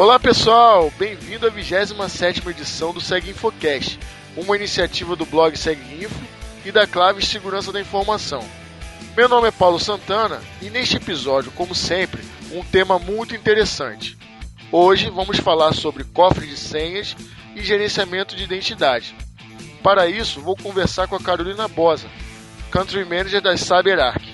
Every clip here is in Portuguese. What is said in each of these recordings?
Olá pessoal, bem-vindo à 27 edição do Seg Infocast, uma iniciativa do blog Seg Info e da Clave Segurança da Informação. Meu nome é Paulo Santana e neste episódio, como sempre, um tema muito interessante. Hoje vamos falar sobre cofre de senhas e gerenciamento de identidade. Para isso, vou conversar com a Carolina Bosa, Country Manager da CyberArk.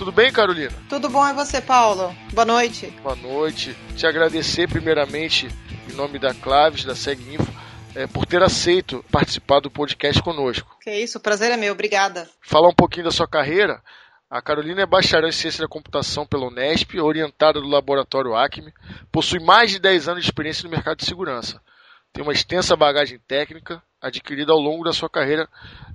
Tudo bem, Carolina? Tudo bom, é você, Paulo? Boa noite. Boa noite. Te agradecer primeiramente, em nome da Claves, da SegInfo, é, por ter aceito participar do podcast conosco. Que isso, o prazer é meu, obrigada. Falar um pouquinho da sua carreira. A Carolina é bacharel em Ciência da Computação pela Unesp, orientada do Laboratório Acme, possui mais de 10 anos de experiência no mercado de segurança. Tem uma extensa bagagem técnica adquirida ao longo da sua carreira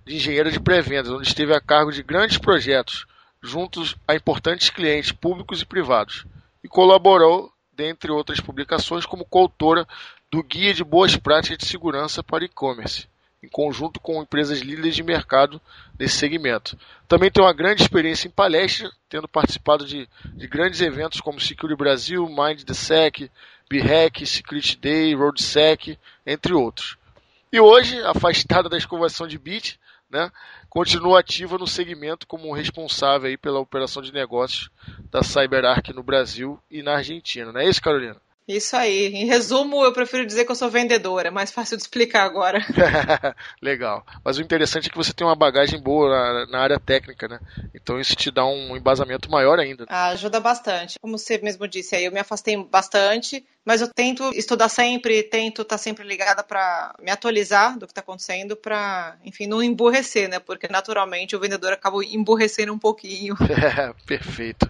de engenheira de pré-vendas, onde esteve a cargo de grandes projetos, juntos a importantes clientes públicos e privados, e colaborou, dentre outras publicações, como coautora do Guia de Boas Práticas de Segurança para E-Commerce, em conjunto com empresas líderes de mercado nesse segmento. Também tem uma grande experiência em palestra, tendo participado de, de grandes eventos como Security Brasil, Mind the Sec, BHAC, Security Day, RoadSec, entre outros. E hoje, afastada da escovação de bit, né, continua ativa no segmento como responsável aí pela operação de negócios da CyberArk no Brasil e na Argentina. Não é isso, Carolina? Isso aí. Em resumo, eu prefiro dizer que eu sou vendedora. É mais fácil de explicar agora. Legal. Mas o interessante é que você tem uma bagagem boa na, na, área técnica, né? Então isso te dá um embasamento maior ainda. Ah, ajuda bastante. Como você mesmo disse aí, eu me afastei bastante, mas eu tento estudar sempre, tento estar sempre ligada para me atualizar do que está acontecendo, para, enfim, não emburrecer, né? Porque naturalmente o vendedor acaba emburrecendo um pouquinho. perfeito.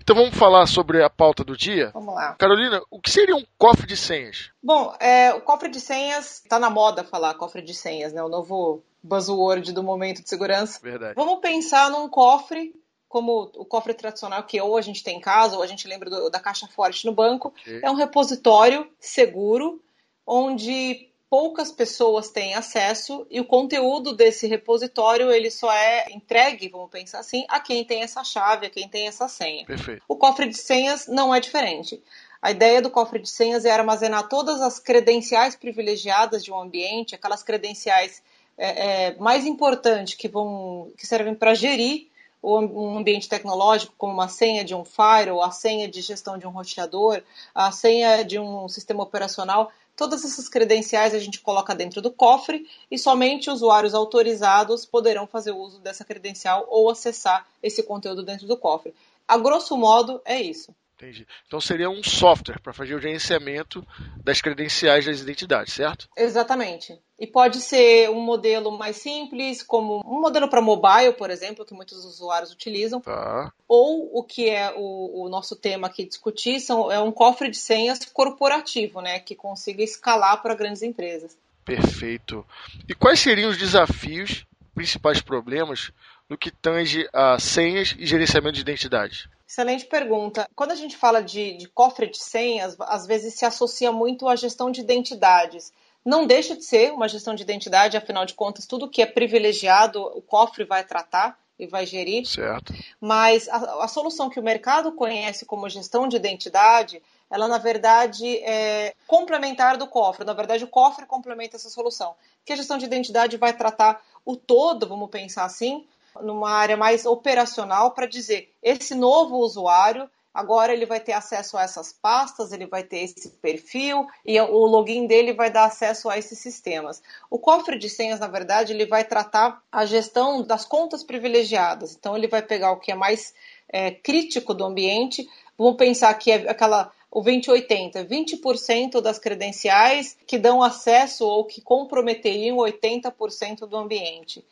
Então vamos falar sobre a pauta do dia? Vamos lá. Carolina, o que seria um cofre de senhas? Bom, é, o cofre de senhas, está na moda falar cofre de senhas, né? O novo buzzword do momento de segurança. Verdade. Vamos pensar num cofre como o cofre tradicional que ou a gente tem em casa ou a gente lembra do, da caixa forte no banco. Okay. É um repositório seguro onde poucas pessoas têm acesso e o conteúdo desse repositório ele só é entregue, vamos pensar assim, a quem tem essa chave, a quem tem essa senha. Perfeito. O cofre de senhas não é diferente. A ideia do cofre de senhas é armazenar todas as credenciais privilegiadas de um ambiente, aquelas credenciais é, é, mais importantes que vão que servem para gerir um ambiente tecnológico, como uma senha de um firewall, a senha de gestão de um roteador, a senha de um sistema operacional, Todas essas credenciais a gente coloca dentro do cofre e somente usuários autorizados poderão fazer uso dessa credencial ou acessar esse conteúdo dentro do cofre. A grosso modo, é isso. Entendi. Então seria um software para fazer o gerenciamento das credenciais das identidades, certo? Exatamente. E pode ser um modelo mais simples, como um modelo para mobile, por exemplo, que muitos usuários utilizam. Tá. Ou o que é o, o, nosso tema aqui discutir são, é um cofre de senhas corporativo, né? Que consiga escalar para grandes empresas. Perfeito. E quais seriam os desafios, principais problemas no que tange a senhas e gerenciamento de identidade? Excelente pergunta. Quando a gente fala de, de, cofre de senhas, às vezes se associa muito à gestão de identidades. Não deixa de ser uma gestão de identidade, afinal de contas, tudo que é privilegiado, o cofre vai tratar e vai gerir. Certo. Mas a, a solução que o mercado conhece como gestão de identidade, ela na verdade é complementar do cofre. Na verdade, o cofre complementa essa solução. Que a gestão de identidade vai tratar o todo, vamos pensar assim, numa área mais operacional para dizer esse novo usuário agora ele vai ter acesso a essas pastas, ele vai ter esse perfil e o login dele vai dar acesso a esses sistemas. O cofre de senhas, na verdade, ele vai tratar a gestão das contas privilegiadas. Então ele vai pegar o que é mais é, crítico do ambiente. Vamos pensar que é aquela o 2080, 20% das credenciais que dão acesso ou que comprometeriam 80% do ambiente.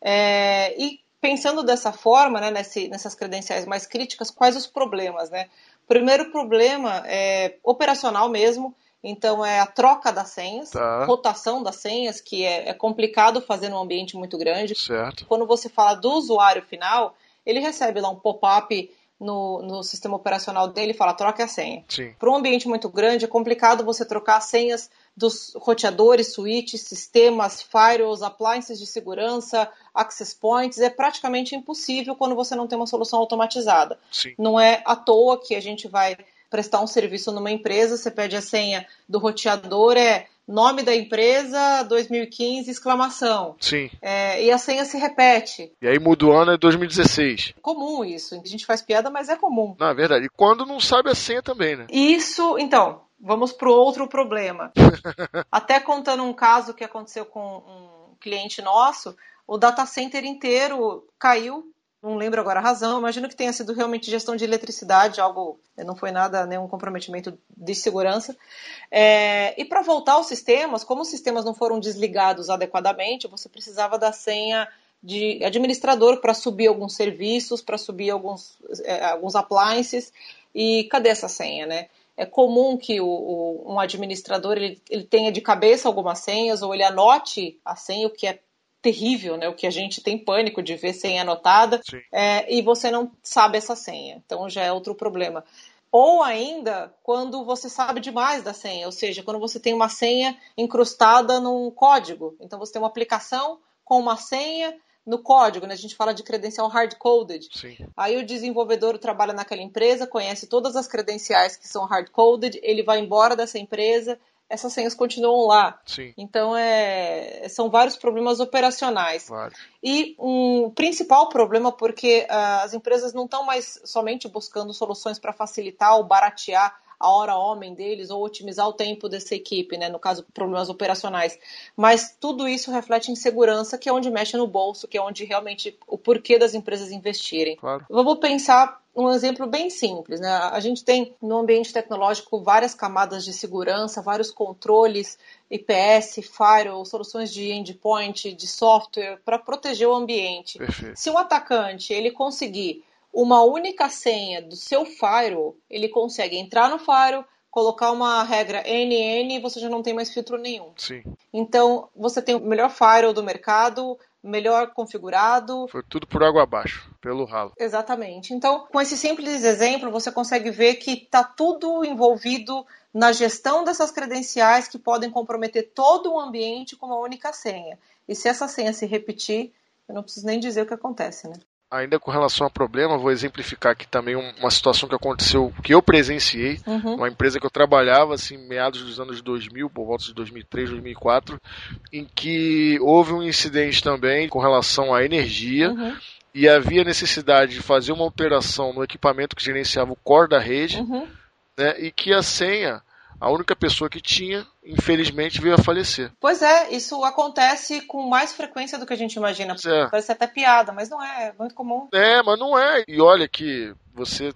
É, e pensando dessa forma, né, nesse, nessas credenciais mais críticas, quais os problemas, né? Primeiro problema é operacional mesmo, então é a troca das senhas, tá. rotação das senhas, que é, é, complicado fazer num ambiente muito grande. Certo. Quando você fala do usuário final, ele recebe lá um pop-up no, no, sistema operacional dele e fala troca a senha. Para um ambiente muito grande, é complicado você trocar senhas dos roteadores, switches, sistemas, firewalls, appliances de segurança, access points, é praticamente impossível quando você não tem uma solução automatizada. Sim. Não é à toa que a gente vai prestar um serviço numa empresa, você pede a senha do roteador, é nome da empresa 2015, exclamação. Sim. É, e a senha se repete. E aí muda o ano é 2016. Comum isso. A gente faz piada, mas é comum. Na verdade. E quando não sabe a senha também, né? Isso, então, vamos para o outro problema. Até contando um caso que aconteceu com um cliente nosso, o data center inteiro caiu não lembro agora a razão, imagino que tenha sido realmente gestão de eletricidade, algo, não foi nada, nenhum comprometimento de segurança. É, e para voltar aos sistemas, como os sistemas não foram desligados adequadamente, você precisava da senha de administrador para subir alguns serviços, para subir alguns, é, alguns appliances, e cadê essa senha, né? É comum que o, o, um administrador ele, ele tenha de cabeça algumas senhas ou ele anote a senha, o que é terrível, né? O que a gente tem pânico de ver senha anotada é, e você não sabe essa senha. Então já é outro problema. Ou ainda quando você sabe demais da senha, ou seja, quando você tem uma senha incrustada num código. Então você tem uma aplicação com uma senha no código, né? A gente fala de credencial hard-coded. Aí o desenvolvedor trabalha naquela empresa, conhece todas as credenciais que são hard-coded, ele vai embora dessa empresa, essas senhas continuam lá. Sim. Então, é, são vários problemas operacionais. E um principal problema, porque uh, as empresas não estão mais somente buscando soluções para facilitar ou baratear a hora homem deles ou otimizar o tempo dessa equipe, né? no caso, problemas operacionais. Mas tudo isso reflete em segurança, que é onde mexe no bolso, que é onde realmente o porquê das empresas investirem. Claro. Vamos pensar um exemplo bem simples, né? A gente tem no ambiente tecnológico várias camadas de segurança, vários controles, IPS, firewall, soluções de endpoint, de software para proteger o ambiente. Perfeito. Se um atacante ele conseguir uma única senha do seu firewall, ele consegue entrar no firewall, colocar uma regra NN e você já não tem mais filtro nenhum. Sim. Então, você tem o melhor firewall do mercado, melhor configurado. Foi tudo por água abaixo, pelo ralo. Exatamente. Então, com esse simples exemplo, você consegue ver que está tudo envolvido na gestão dessas credenciais que podem comprometer todo o ambiente com uma única senha. E se essa senha se repetir, eu não preciso nem dizer o que acontece, né? Ainda com relação a problema, vou exemplificar aqui também uma situação que aconteceu, que eu presenciei, uhum. uma empresa que eu trabalhava, assim, meados dos anos 2000, por volta de 2003, 2004, em que houve um incidente também com relação à energia, uhum. e havia necessidade de fazer uma alteração no equipamento que gerenciava o core da rede, uhum. né, e que a senha a única pessoa que tinha, infelizmente, veio a falecer. Pois é, isso acontece com mais frequência do que a gente imagina. É. Parece até piada, mas não é, é muito comum. É, mas não é. E olha que você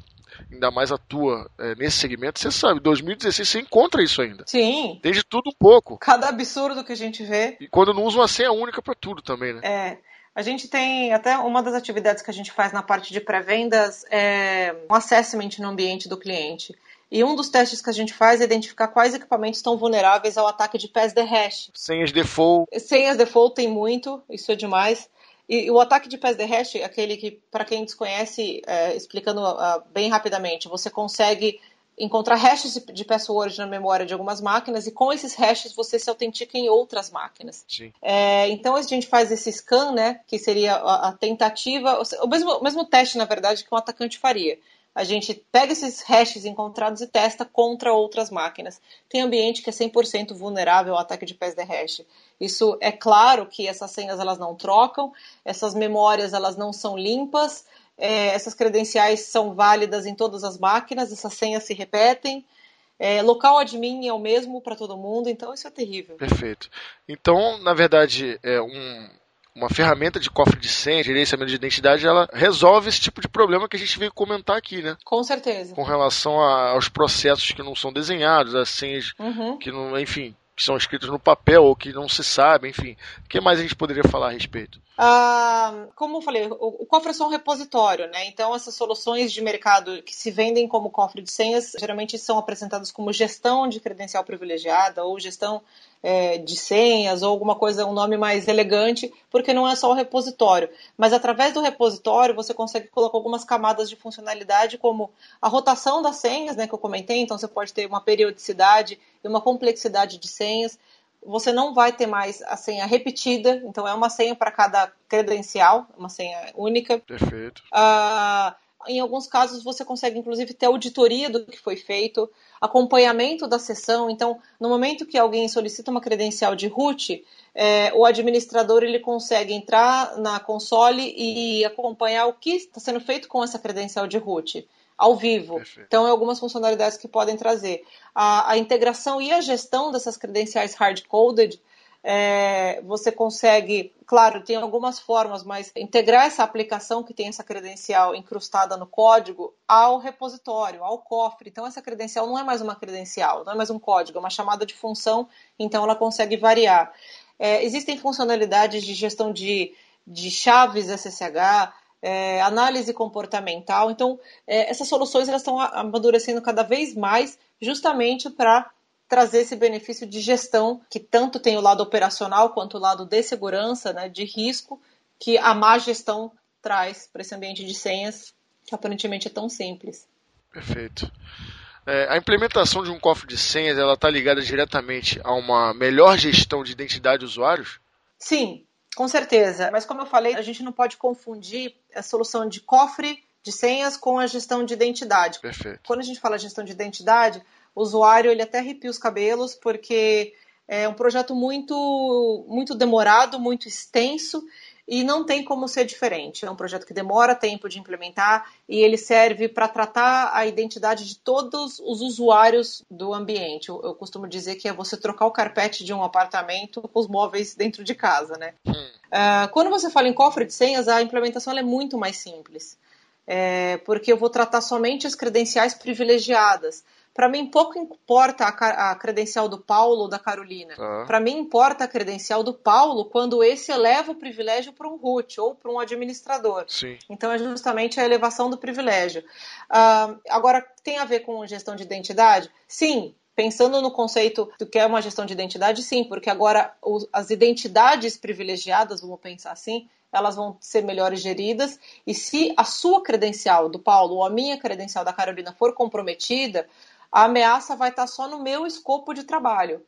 ainda mais atua é, nesse segmento, você sabe, 2016 você encontra isso ainda. Sim. Tem de tudo um pouco. Cada absurdo que a gente vê. E quando não usa uma senha única para tudo também, né? É. A gente tem até uma das atividades que a gente faz na parte de pré-vendas é um assessment no ambiente do cliente. E um dos testes que a gente faz é identificar quais equipamentos estão vulneráveis ao ataque de pés de hash. Senhas default. Senhas default tem muito, isso é demais. E, o ataque de pés de hash, aquele que, para quem desconhece, é, explicando uh, bem rapidamente, você consegue encontrar hashes de password na memória de algumas máquinas e com esses hashes você se autentica em outras máquinas. É, então a gente faz esse scan, né, que seria a, a tentativa, o mesmo, o mesmo teste, na verdade, que um atacante faria a gente pega esses hashes encontrados e testa contra outras máquinas. Tem ambiente que é 100% vulnerável ao ataque de pés de hash. Isso é claro que essas senhas elas não trocam, essas memórias elas não são limpas, é, essas credenciais são válidas em todas as máquinas, essas senhas se repetem. É, local admin é o mesmo para todo mundo, então isso é terrível. Perfeito. Então, na verdade, é um, uma ferramenta de cofre de senha, gerenciamento de identidade, ela resolve esse tipo de problema que a gente veio comentar aqui, né? Com certeza. Com relação a, aos processos que não são desenhados, as senhas uhum. que não, enfim, que são escritas no papel ou que não se sabe, enfim. O que mais a gente poderia falar a respeito? Ah, como eu falei, o, o, cofre é só um repositório, né? Então essas soluções de mercado que se vendem como cofre de senhas geralmente são apresentadas como gestão de credencial privilegiada ou gestão é, de senhas ou alguma coisa, um nome mais elegante, porque não é só o repositório. Mas através do repositório você consegue colocar algumas camadas de funcionalidade, como a rotação das senhas, né, que eu comentei, então você pode ter uma periodicidade e uma complexidade de senhas. Você não vai ter mais a senha repetida, então é uma senha para cada credencial, uma senha única. Perfeito. Ah, em alguns casos você consegue inclusive ter auditoria do que foi feito, acompanhamento da sessão. Então, no momento que alguém solicita uma credencial de root, é, o administrador ele consegue entrar na console e acompanhar o que está sendo feito com essa credencial de root ao vivo. Perfeito. Então, é algumas funcionalidades que podem trazer. A, a integração e a gestão dessas credenciais hard-coded é, você consegue, claro, tem algumas formas, mas integrar essa aplicação que tem essa credencial incrustada no código ao repositório, ao cofre. Então, essa credencial não é mais uma credencial, não é mais um código, é uma chamada de função, então ela consegue variar. É, existem funcionalidades de gestão de, de chaves SSH, é, análise comportamental. Então, é, essas soluções elas estão amadurecendo cada vez mais justamente para trazer esse benefício de gestão, que tanto tem o lado operacional quanto o lado de segurança, né, de risco, que a má gestão traz para esse ambiente de senhas, que aparentemente é tão simples. Perfeito. É, a implementação de um cofre de senhas ela está ligada diretamente a uma melhor gestão de identidade de usuários? Sim, com certeza. Mas como eu falei, a gente não pode confundir a solução de cofre de senhas com a gestão de identidade. Perfeito. Quando a gente fala gestão de identidade, o usuário ele até arrepia os cabelos, porque é um projeto muito, muito demorado, muito extenso e não tem como ser diferente. É um projeto que demora tempo de implementar e ele serve para tratar a identidade de todos os usuários do ambiente. Eu, eu, costumo dizer que é você trocar o carpete de um apartamento com os móveis dentro de casa, né? Hum. Uh, quando você fala em cofre de senhas, a implementação é muito mais simples. É, porque eu vou tratar somente as credenciais privilegiadas. Para mim, pouco importa a, a, credencial do Paulo ou da Carolina. Ah. Para mim, importa a credencial do Paulo quando esse eleva o privilégio para um root ou para um administrador. Sim. Então, é justamente a elevação do privilégio. Uh, agora, tem a ver com gestão de identidade? Sim, pensando no conceito do que é uma gestão de identidade, sim, porque agora as identidades privilegiadas, vamos pensar assim, elas vão ser melhores geridas. E se a sua credencial do Paulo ou a minha credencial da Carolina for comprometida, a ameaça vai estar só no meu escopo de trabalho,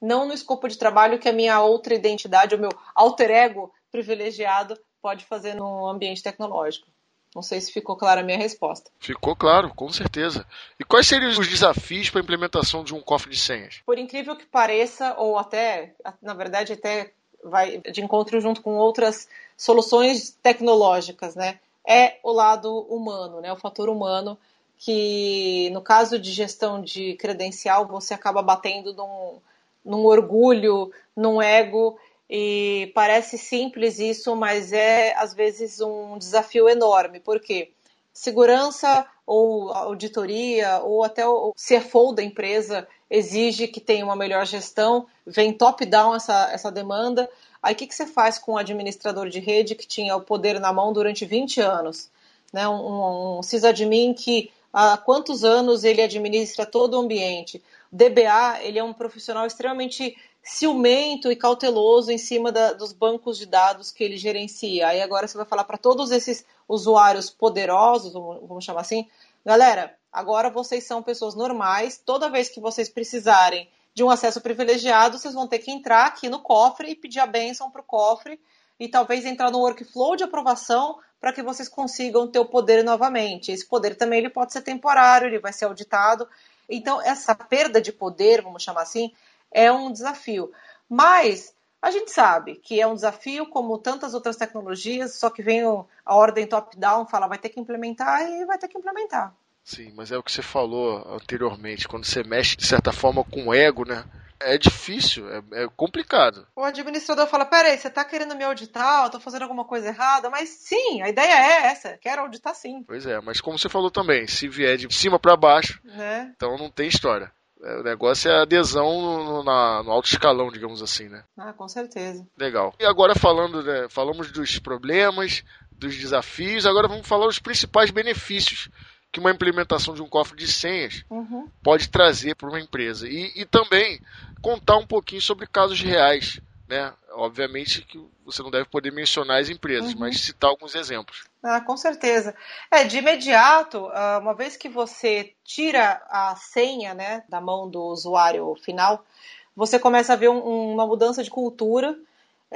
não no escopo de trabalho que a minha outra identidade, o meu alter ego privilegiado pode fazer no ambiente tecnológico. Não sei se ficou clara a minha resposta. Ficou claro, com certeza. E quais seriam os desafios para a implementação de um cofre de senhas? Por incrível que pareça, ou até, na verdade, até vai de encontro junto com outras soluções tecnológicas, né? É o lado humano, né? O fator humano que no caso de gestão de credencial você acaba batendo num, num orgulho, num ego e parece simples isso, mas é às vezes um desafio enorme, porque segurança ou auditoria ou até o CFO da empresa exige que tenha uma melhor gestão, vem top-down essa, essa demanda. Aí o que, que você faz com o administrador de rede que tinha o poder na mão durante 20 anos? Né? Um, um, um sysadmin que há quantos anos ele administra todo o ambiente. O DBA ele é um profissional extremamente ciumento e cauteloso em cima da, dos bancos de dados que ele gerencia. Aí agora você vai falar para todos esses usuários poderosos, vamos chamar assim, galera, agora vocês são pessoas normais, toda vez que vocês precisarem de um acesso privilegiado, vocês vão ter que entrar aqui no cofre e pedir a benção para o cofre e talvez entrar no workflow de aprovação para que vocês consigam ter o poder novamente. Esse poder também ele pode ser temporário, ele vai ser auditado. Então, essa perda de poder, vamos chamar assim, é um desafio. Mas a gente sabe que é um desafio, como tantas outras tecnologias, só que vem a ordem top-down, fala vai ter que implementar e vai ter que implementar. Sim, mas é o que você falou anteriormente, quando você mexe de certa forma com o ego, né? É difícil, é, é, complicado. O administrador fala: peraí, você tá querendo me auditar? Eu tô fazendo alguma coisa errada? Mas sim, a ideia é essa: quero auditar sim. Pois é, mas como você falou também, se vier de cima para baixo, né? então não tem história. É, o negócio é a adesão no, na, no alto escalão, digamos assim, né? Ah, com certeza. Legal. E agora falando, né, falamos dos problemas, dos desafios, agora vamos falar os principais benefícios que uma implementação de um cofre de senhas uhum. pode trazer para uma empresa. E, e, também contar um pouquinho sobre casos reais. Né? Obviamente que você não deve poder mencionar as empresas, uhum. mas citar alguns exemplos. Ah, com certeza. É, de imediato, ah, uma vez que você tira a senha né, da mão do usuário final, você começa a ver um, uma mudança de cultura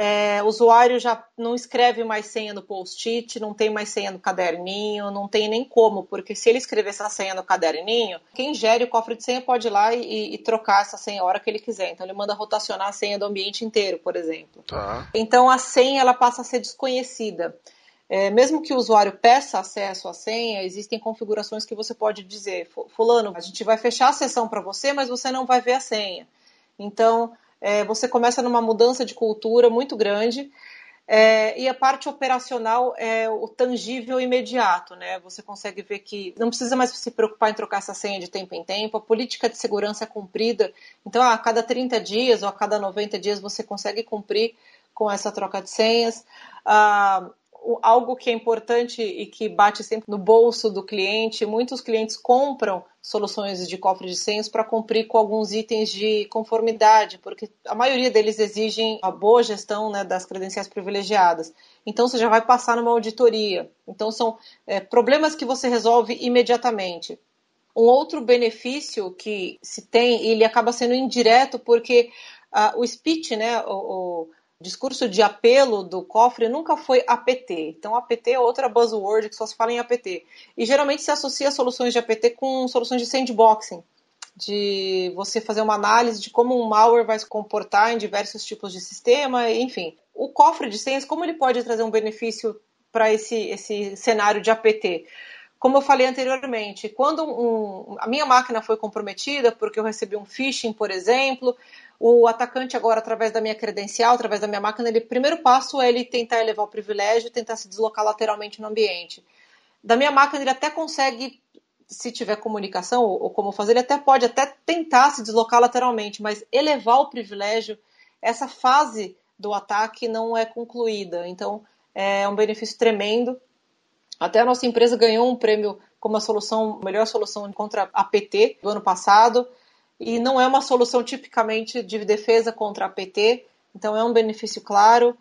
É, o usuário já não escreve mais senha no post-it, não tem mais senha no caderninho, não tem nem como, porque se ele escrever essa senha no caderninho, quem gere o cofre de senha pode ir lá e, e trocar essa senha a hora que ele quiser. Então ele manda rotacionar a senha do ambiente inteiro, por exemplo. Tá. Então a senha ela passa a ser desconhecida. É, mesmo que o usuário peça acesso à senha, existem configurações que você pode dizer, fulano, a gente vai fechar a sessão para você, mas você não vai ver a senha. Então, é, você começa numa mudança de cultura muito grande. É, e a parte operacional é o tangível imediato, né? Você consegue ver que não precisa mais se preocupar em trocar essa senha de tempo em tempo, a política de segurança é cumprida. Então, a cada 30 dias ou a cada 90 dias você consegue cumprir com essa troca de senhas. Ah, algo que é importante e que bate sempre no bolso do cliente, muitos clientes compram soluções de cofre de senhas para cumprir com alguns itens de conformidade, porque a maioria deles exigem a boa gestão né, das credenciais privilegiadas. Então você já vai passar numa auditoria. Então são é, problemas que você resolve imediatamente. Um outro benefício que se tem, ele acaba sendo indireto, porque uh, o speech, né, o, o discurso de apelo do cofre nunca foi APT. Então, APT é outra buzzword que só se fala em APT. E geralmente se associa soluções de APT com soluções de sandboxing, de você fazer uma análise de como um malware vai se comportar em diversos tipos de sistema, enfim. O cofre de senhas, como ele pode trazer um benefício para esse, esse cenário de APT? Como eu falei anteriormente, quando um, a minha máquina foi comprometida porque eu recebi um phishing, por exemplo, o atacante agora, através da minha credencial, através da minha máquina, ele primeiro passo é ele tentar elevar o privilégio tentar se deslocar lateralmente no ambiente. Da minha máquina ele até consegue, se tiver comunicação ou, ou como fazer, ele até pode até tentar se deslocar lateralmente, mas elevar o privilégio, essa fase do ataque não é concluída. Então é um benefício tremendo. Até a nossa empresa ganhou um prêmio como a solução, melhor solução contra APT do ano passado e não é uma solução tipicamente de defesa contra a PT, então é um benefício claro.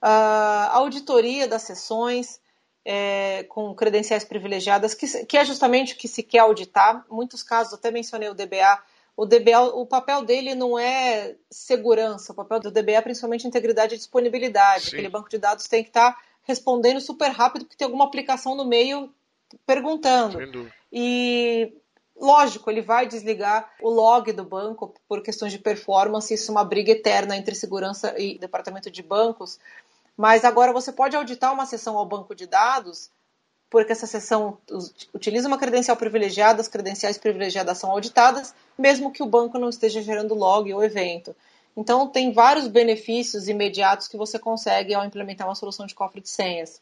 A auditoria das sessões é, com credenciais privilegiadas, que, que, é justamente o que se quer auditar. Muitos casos, até mencionei o DBA. O DBA, o papel dele não é segurança, o papel do DBA é principalmente integridade e disponibilidade. Sim. Aquele banco de dados tem que estar respondendo super rápido, porque tem alguma aplicação no meio perguntando. E Lógico, ele vai desligar o log do banco por questões de performance, isso é uma briga eterna entre segurança e departamento de bancos. Mas agora você pode auditar uma sessão ao banco de dados, porque essa sessão utiliza uma credencial privilegiada, as credenciais privilegiadas são auditadas, mesmo que o banco não esteja gerando log ou evento. Então, tem vários benefícios imediatos que você consegue ao implementar uma solução de cofre de senhas.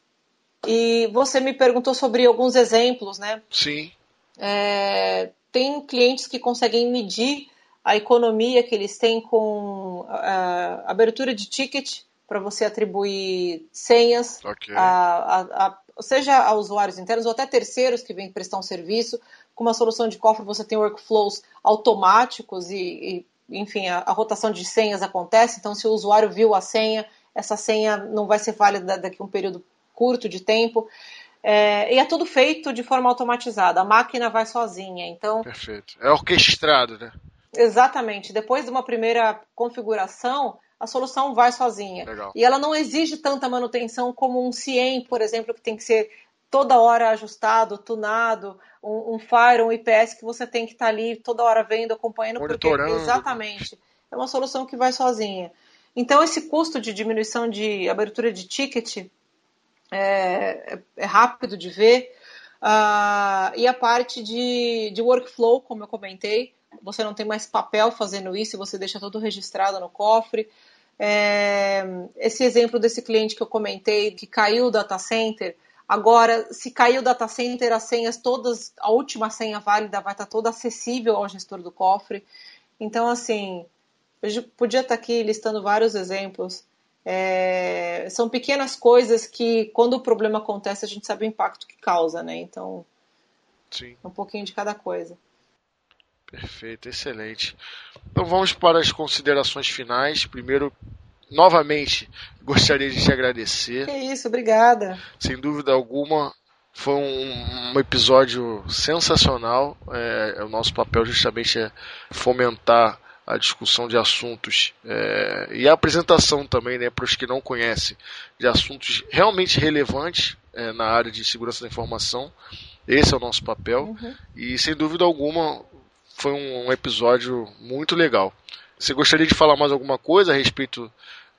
E você me perguntou sobre alguns exemplos, né? Sim. É, tem clientes que conseguem medir a economia que eles têm com a, a abertura de ticket para você atribuir senhas, okay. a, a, seja a usuários internos ou até terceiros que vêm prestar um serviço. Com uma solução de cofre você tem workflows automáticos e, e enfim, a, a, rotação de senhas acontece. Então, se o usuário viu a senha, essa senha não vai ser válida daqui a um período curto de tempo. É, e é tudo feito de forma automatizada. A máquina vai sozinha. Então. Perfeito. É orquestrado, né? Exatamente. Depois de uma primeira configuração, a solução vai sozinha. Legal. E ela não exige tanta manutenção como um CIEM, por exemplo, que tem que ser toda hora ajustado, tunado, um, um Fire, um IPS que você tem que estar tá ali toda hora vendo, acompanhando, porque exatamente é uma solução que vai sozinha. Então esse custo de diminuição de abertura de ticket é, é rápido de ver. Uh, e a parte de, de workflow, como eu comentei, você não tem mais papel fazendo isso, você deixa tudo registrado no cofre. É, esse exemplo desse cliente que eu comentei, que caiu o data center, agora, se caiu o data center, as senhas todas, a última senha válida vai estar toda acessível ao gestor do cofre. Então, assim, eu podia estar aqui listando vários exemplos é, são pequenas coisas que, quando o problema acontece, a gente sabe o impacto que causa, né? Então, Sim. um pouquinho de cada coisa. Perfeito, excelente. Então vamos para as considerações finais. Primeiro, novamente, gostaria de te agradecer. Que isso, obrigada. Sem dúvida alguma, foi um, um episódio sensacional. É, é, o nosso papel justamente é fomentar a discussão de assuntos é, e a apresentação também, né, para os que não conhecem, de assuntos realmente relevantes é, na área de segurança da informação. Esse é o nosso papel uhum. e, sem dúvida alguma, foi um, episódio muito legal. Você gostaria de falar mais alguma coisa a respeito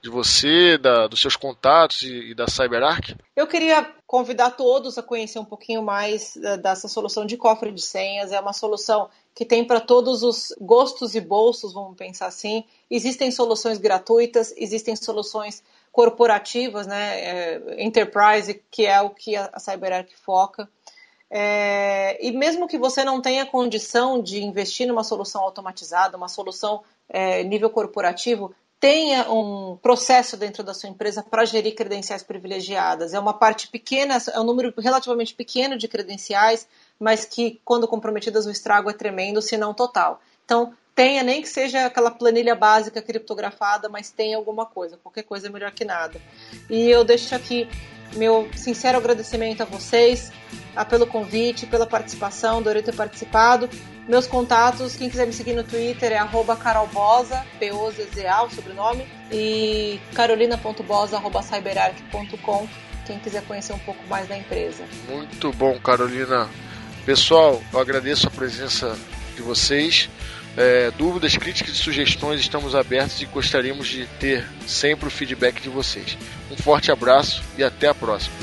de você, da, dos seus contatos e, e, da CyberArk? Eu queria convidar todos a conhecer um pouquinho mais da, dessa solução de cofre de senhas. É uma solução que tem para todos os gostos e bolsos, vamos pensar assim. Existem soluções gratuitas, existem soluções corporativas, né, é, enterprise, que é o que a CyberArk foca. É, e mesmo que você não tenha condição de investir numa solução automatizada, uma solução é, nível corporativo, tenha um processo dentro da sua empresa para gerir credenciais privilegiadas. É uma parte pequena, é um número relativamente pequeno de credenciais, mas que, quando comprometidas, o estrago é tremendo, se não total. Então, tenha, nem que seja aquela planilha básica criptografada, mas tenha alguma coisa. Qualquer coisa é melhor que nada. E eu deixo aqui meu sincero agradecimento a vocês a, pelo convite, pela participação, adorei ter participado. Meus contatos, quem quiser me seguir no Twitter é carolbosa, P-O-Z-Z-A, o sobrenome, e carolina.bosa.cyberarc.com, quem quiser conhecer um pouco mais da empresa. Muito bom, Carolina. Pessoal, eu agradeço a presença de vocês. É, dúvidas, críticas e sugestões estamos abertos e gostaríamos de ter sempre o feedback de vocês. Um forte abraço e até a próxima.